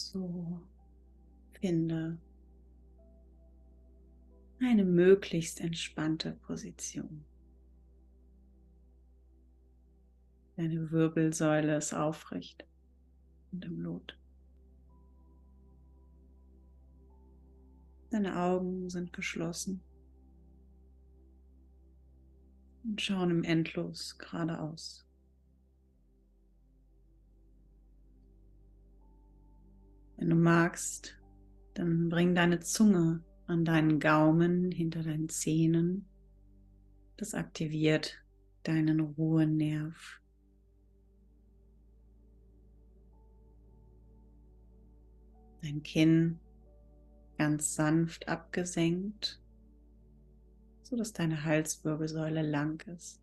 So, finde eine möglichst entspannte Position. Deine Wirbelsäule ist aufrecht und im Lot. Deine Augen sind geschlossen und schauen im Endlos geradeaus. Wenn du magst, dann bring deine Zunge an deinen Gaumen hinter deinen Zähnen. Das aktiviert deinen Ruhenerv. Dein Kinn ganz sanft abgesenkt, so dass deine Halswirbelsäule lang ist.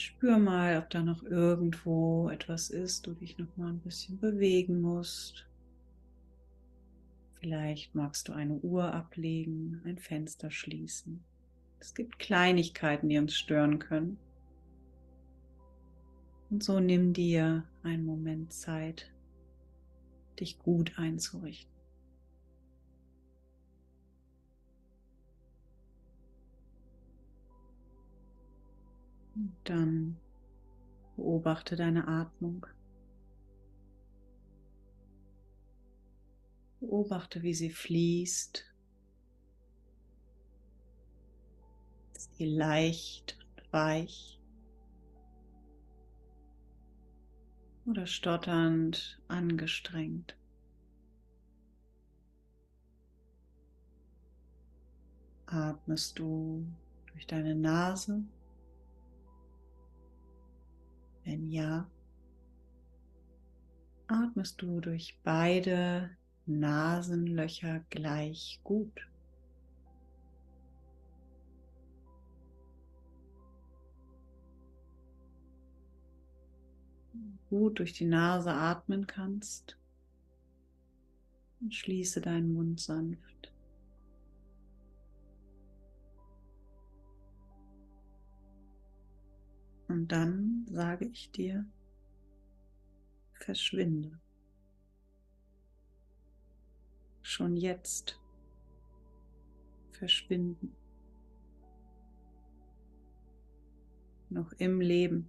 Spür mal, ob da noch irgendwo etwas ist, du dich noch mal ein bisschen bewegen musst. Vielleicht magst du eine Uhr ablegen, ein Fenster schließen. Es gibt Kleinigkeiten, die uns stören können. Und so nimm dir einen Moment Zeit, dich gut einzurichten. Dann beobachte deine Atmung. Beobachte, wie sie fließt. Ist die leicht und weich? Oder stotternd angestrengt? Atmest du durch deine Nase wenn ja, atmest du durch beide Nasenlöcher gleich gut. Gut durch die Nase atmen kannst und schließe deinen Mund sanft. Und dann sage ich dir, verschwinde. Schon jetzt verschwinden. Noch im Leben.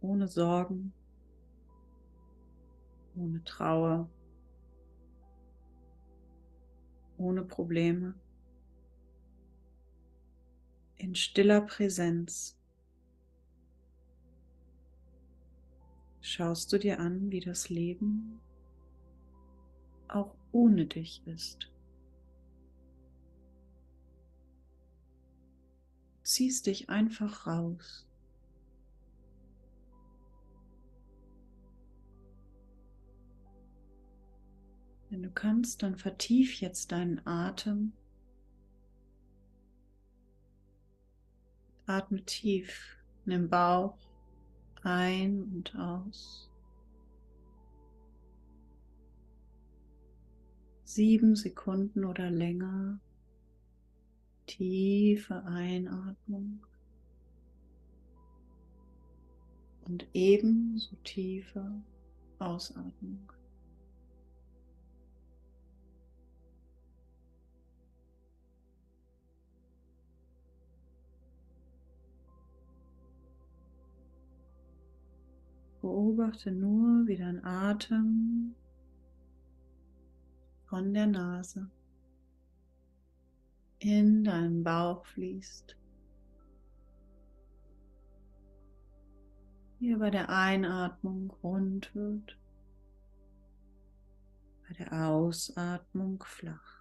Ohne Sorgen, ohne Trauer, ohne Probleme in stiller Präsenz schaust du dir an, wie das Leben auch ohne dich ist. Ziehst dich einfach raus. Wenn du kannst, dann vertief jetzt deinen Atem Atme tief in den Bauch ein und aus. Sieben Sekunden oder länger. Tiefe Einatmung. Und ebenso tiefe Ausatmung. Beobachte nur, wie dein Atem von der Nase in deinen Bauch fließt. Wie er bei der Einatmung rund wird, bei der Ausatmung flach.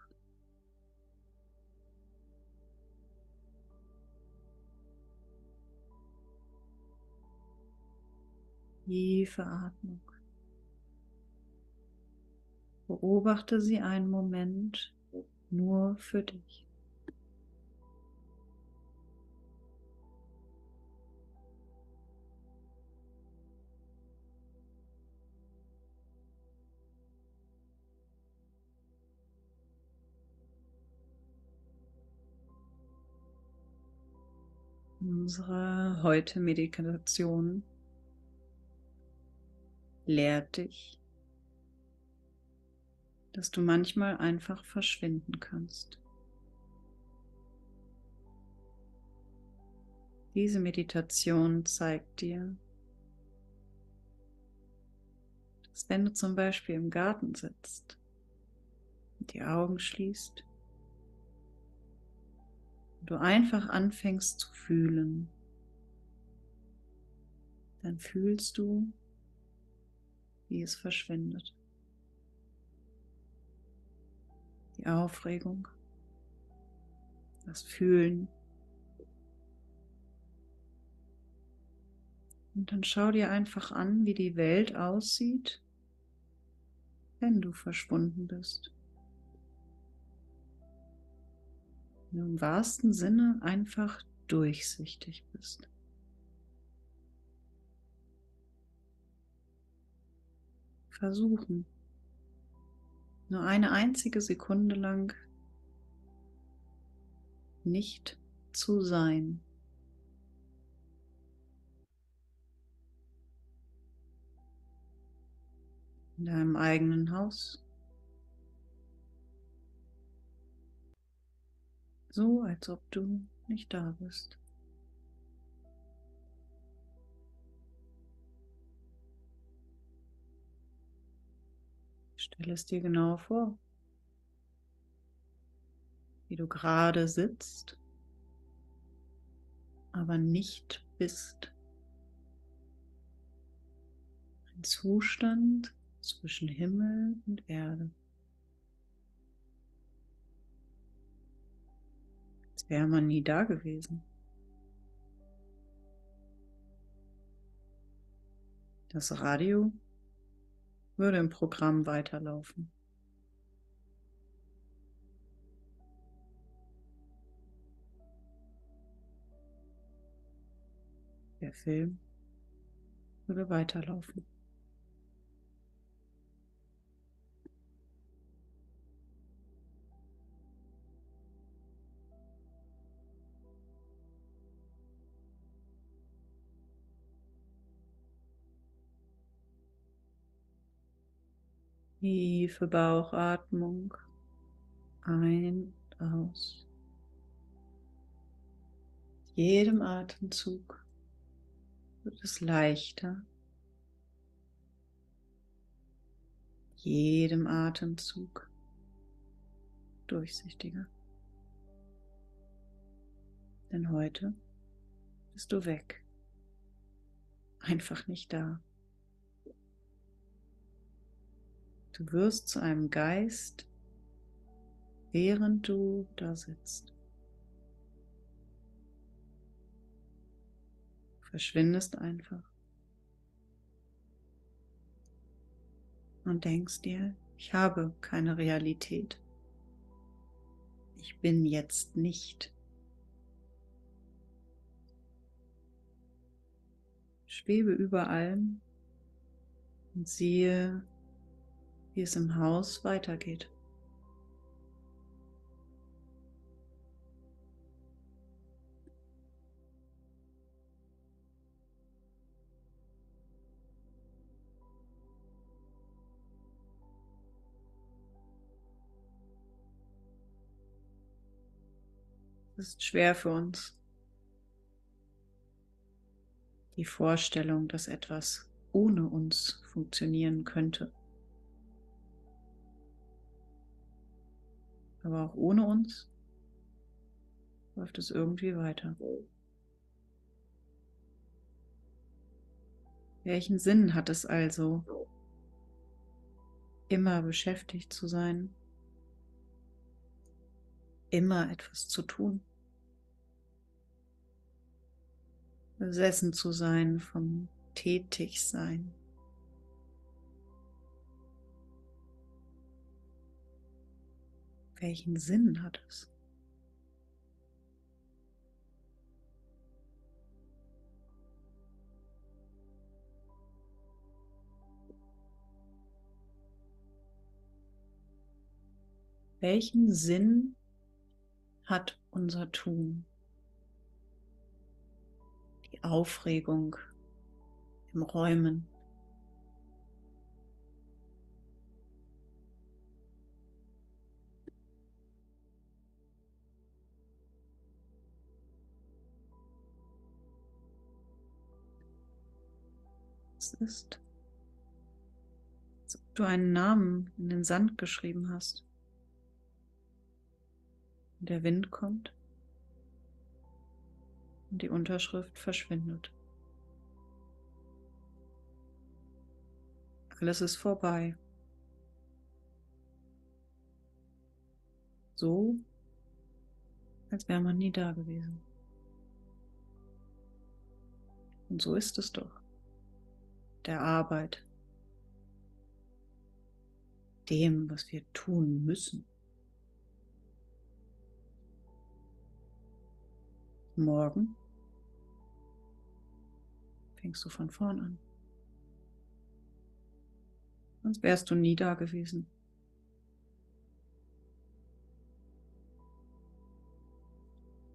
Tiefe Atmung. Beobachte sie einen Moment nur für dich. Unsere heute Meditation lehrt dich, dass du manchmal einfach verschwinden kannst. Diese Meditation zeigt dir, dass wenn du zum Beispiel im Garten sitzt und die Augen schließt, du einfach anfängst zu fühlen, dann fühlst du, wie es verschwindet. Die Aufregung, das Fühlen. Und dann schau dir einfach an, wie die Welt aussieht, wenn du verschwunden bist. Wenn du im wahrsten Sinne einfach durchsichtig bist. Versuchen, nur eine einzige Sekunde lang nicht zu sein. In deinem eigenen Haus. So als ob du nicht da bist. Stell es dir genau vor, wie du gerade sitzt, aber nicht bist. Ein Zustand zwischen Himmel und Erde. Als wäre man nie da gewesen. Das Radio würde im Programm weiterlaufen. Der Film würde weiterlaufen. Tiefe Bauchatmung. Ein aus. Mit jedem Atemzug wird es leichter. jedem Atemzug durchsichtiger. Denn heute bist du weg. Einfach nicht da. Du wirst zu einem Geist, während du da sitzt. Verschwindest einfach und denkst dir, ich habe keine Realität. Ich bin jetzt nicht. Schwebe über allem und siehe wie es im Haus weitergeht. Es ist schwer für uns. Die Vorstellung, dass etwas ohne uns funktionieren könnte. Aber auch ohne uns läuft es irgendwie weiter. Welchen Sinn hat es also, immer beschäftigt zu sein, immer etwas zu tun, besessen zu sein vom Tätigsein? Welchen Sinn hat es? Welchen Sinn hat unser Tun? die Aufregung im Räumen. Es ist, als ob du einen Namen in den Sand geschrieben hast. Und der Wind kommt und die Unterschrift verschwindet. Alles ist vorbei. So, als wäre man nie da gewesen. Und so ist es doch. Der Arbeit. Dem, was wir tun müssen. Morgen fängst du von vorn an. Sonst wärst du nie da gewesen.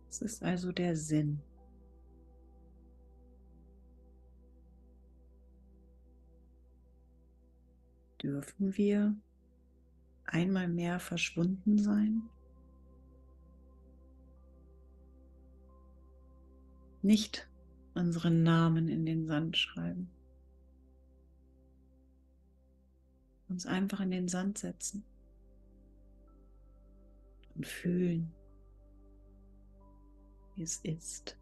Es ist also der Sinn. Dürfen wir einmal mehr verschwunden sein? Nicht unseren Namen in den Sand schreiben. Uns einfach in den Sand setzen und fühlen, wie es ist,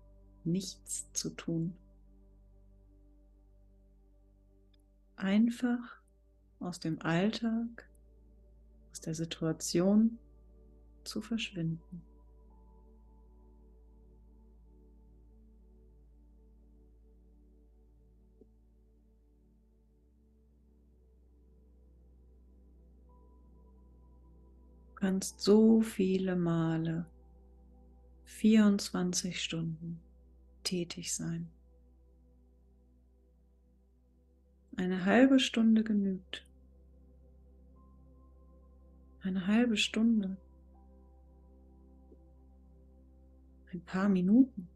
nichts zu tun. Einfach aus dem Alltag, aus der Situation zu verschwinden. kannst so viele Male 24 Stunden tätig sein. Eine halbe Stunde genügt. Eine halbe Stunde. Ein paar Minuten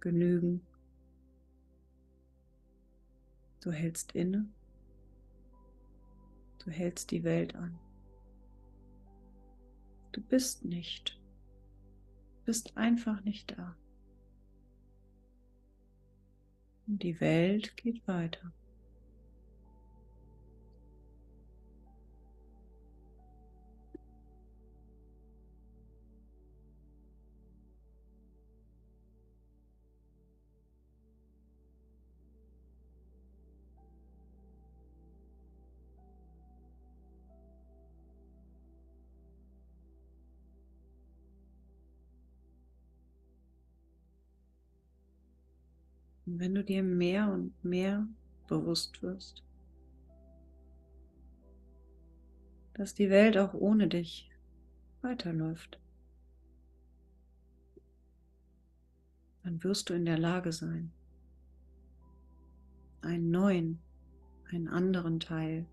genügen. Du hältst inne. Du hältst die Welt an. Du bist nicht. Bist einfach nicht da. Und die Welt geht weiter. Und wenn du dir mehr und mehr bewusst wirst, dass die Welt auch ohne dich weiterläuft, dann wirst du in der Lage sein, einen neuen, einen anderen Teil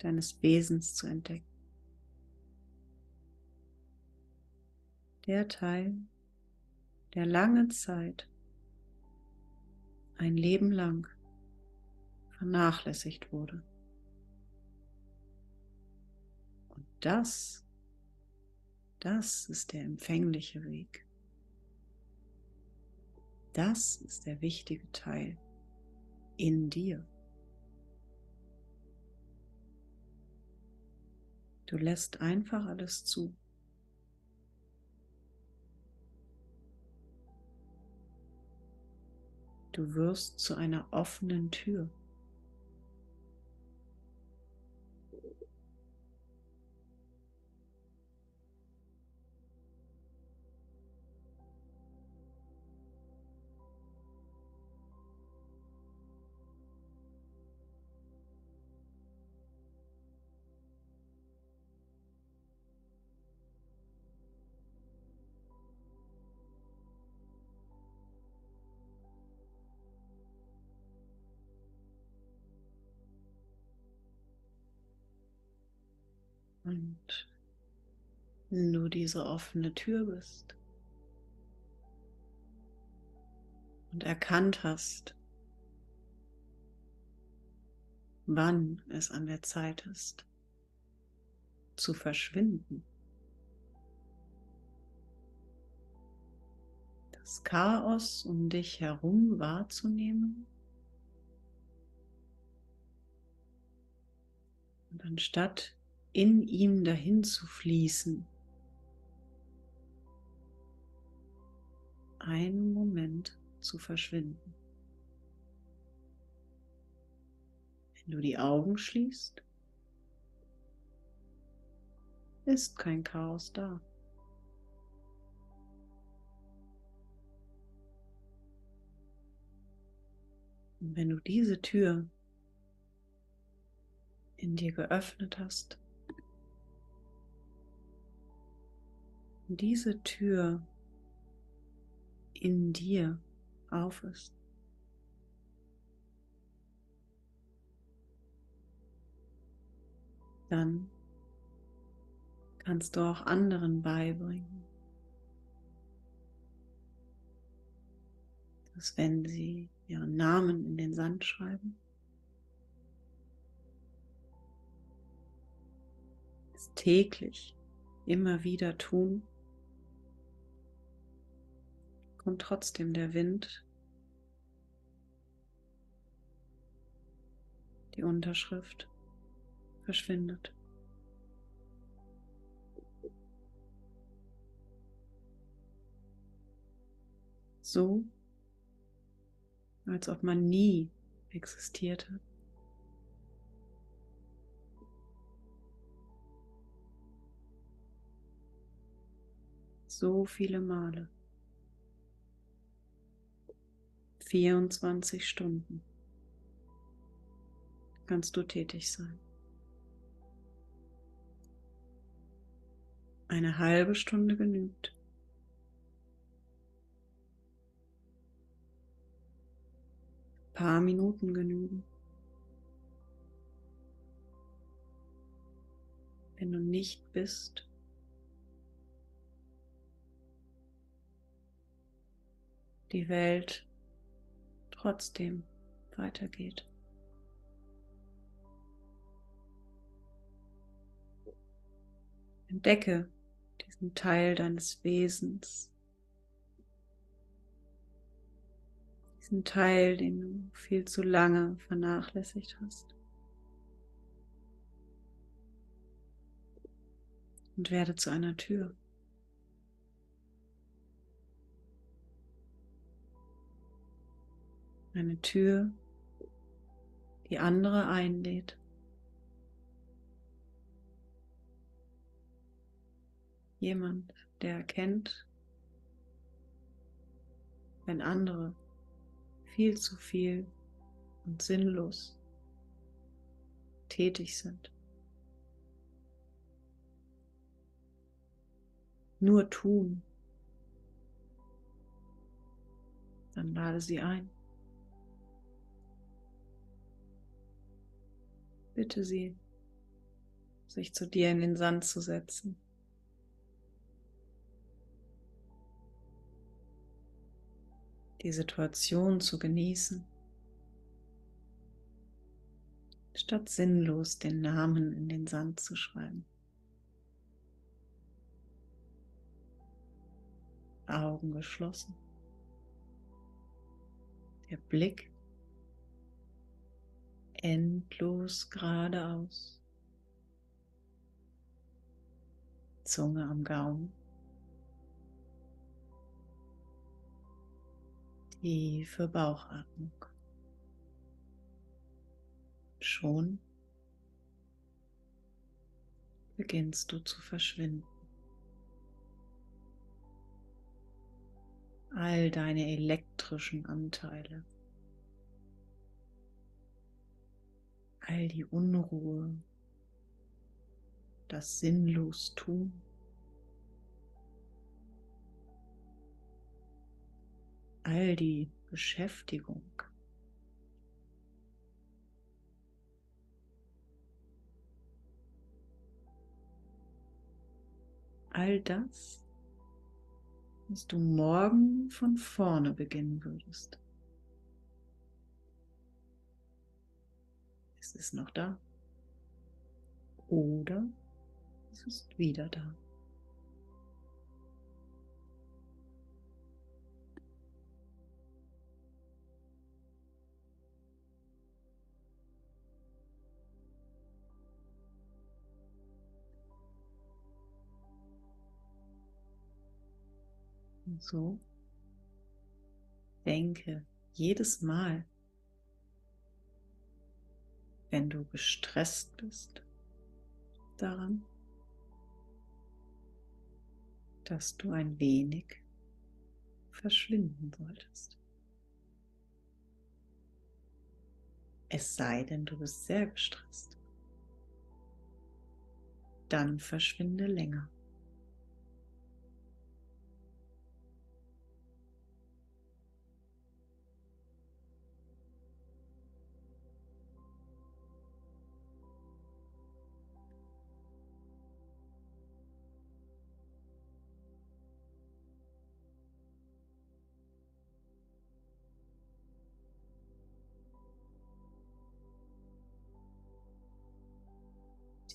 deines Wesens zu entdecken. Der Teil, der lange Zeit ein Leben lang vernachlässigt wurde. Und das, das ist der empfängliche Weg. Das ist der wichtige Teil in dir. Du lässt einfach alles zu. Du wirst zu einer offenen Tür. Und wenn du diese offene Tür bist, und erkannt hast, wann es an der Zeit ist, zu verschwinden. Das Chaos um dich herum wahrzunehmen und anstatt in ihm dahin zu fließen, einen Moment zu verschwinden. Wenn du die Augen schließt, ist kein Chaos da. Und wenn du diese Tür in dir geöffnet hast, diese Tür in dir auf ist, dann kannst du auch anderen beibringen, dass wenn sie ihren Namen in den Sand schreiben, es täglich immer wieder tun, kommt trotzdem der Wind, die Unterschrift verschwindet. So, als ob man nie existiert hat. So viele Male. 24 Stunden kannst du tätig sein. Eine halbe Stunde genügt. Ein paar Minuten genügen. Wenn du nicht bist, die Welt trotzdem weitergeht. Entdecke diesen Teil deines Wesens, diesen Teil, den du viel zu lange vernachlässigt hast. Und werde zu einer Tür. Eine Tür, die andere einlädt. Jemand, der erkennt, wenn andere viel zu viel und sinnlos tätig sind. Nur tun. Dann lade sie ein. Bitte sie, sich zu dir in den Sand zu setzen. Die Situation zu genießen, statt sinnlos den Namen in den Sand zu schreiben. Augen geschlossen. Der Blick endlos geradeaus. Zunge am Gaumen. Tiefe Bauchatmung. Schon beginnst du zu verschwinden. All deine elektrischen Anteile all die Unruhe, das sinnlos tun. All die Beschäftigung. All das, was du morgen von vorne beginnen würdest. Ist noch da. Oder es ist wieder da. Und so denke jedes Mal, wenn du gestresst bist, daran, dass du ein wenig verschwinden solltest. Es sei denn, du bist sehr gestresst. Dann verschwinde länger.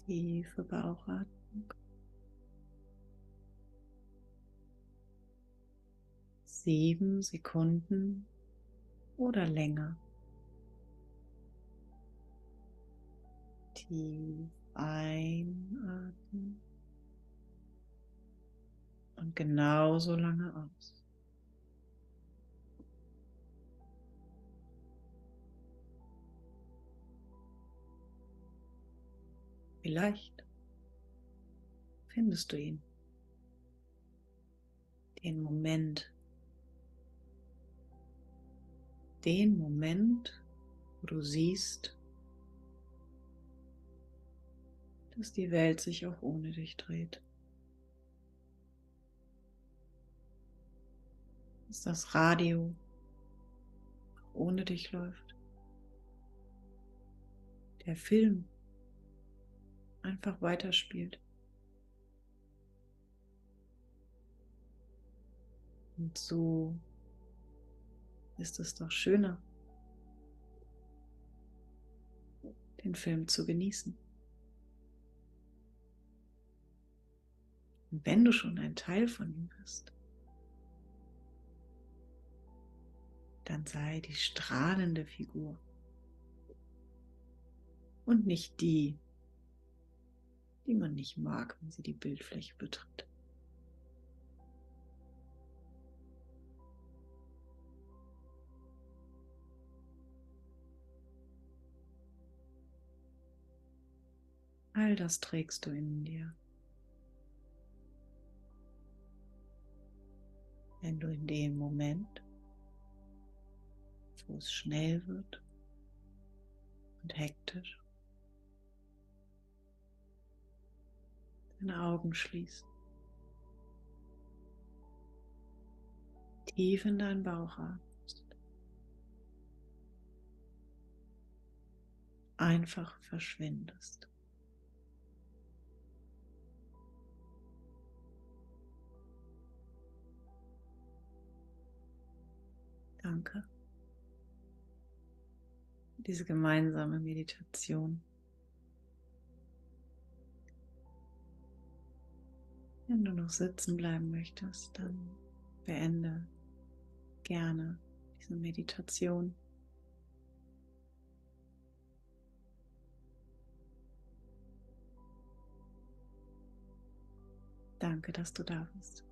Tiefe Bauchatmung. Sieben Sekunden oder länger. Tief einatmen und genauso lange aus. Vielleicht findest du ihn. Den Moment. Den Moment, wo du siehst, dass die Welt sich auch ohne dich dreht. Dass das Radio ohne dich läuft. Der Film einfach weiterspielt. Und so ist es doch schöner, den Film zu genießen. Und wenn du schon ein Teil von ihm bist, dann sei die strahlende Figur und nicht die, die man nicht mag, wenn sie die Bildfläche betritt. All das trägst du in dir. Wenn du in dem Moment, wo es schnell wird und hektisch, deine Augen schließt. Tief in deinen Bauch atmest. Einfach verschwindest. Danke. Diese gemeinsame Meditation. Wenn du noch sitzen bleiben möchtest, dann beende gerne diese Meditation. Danke, dass du da bist.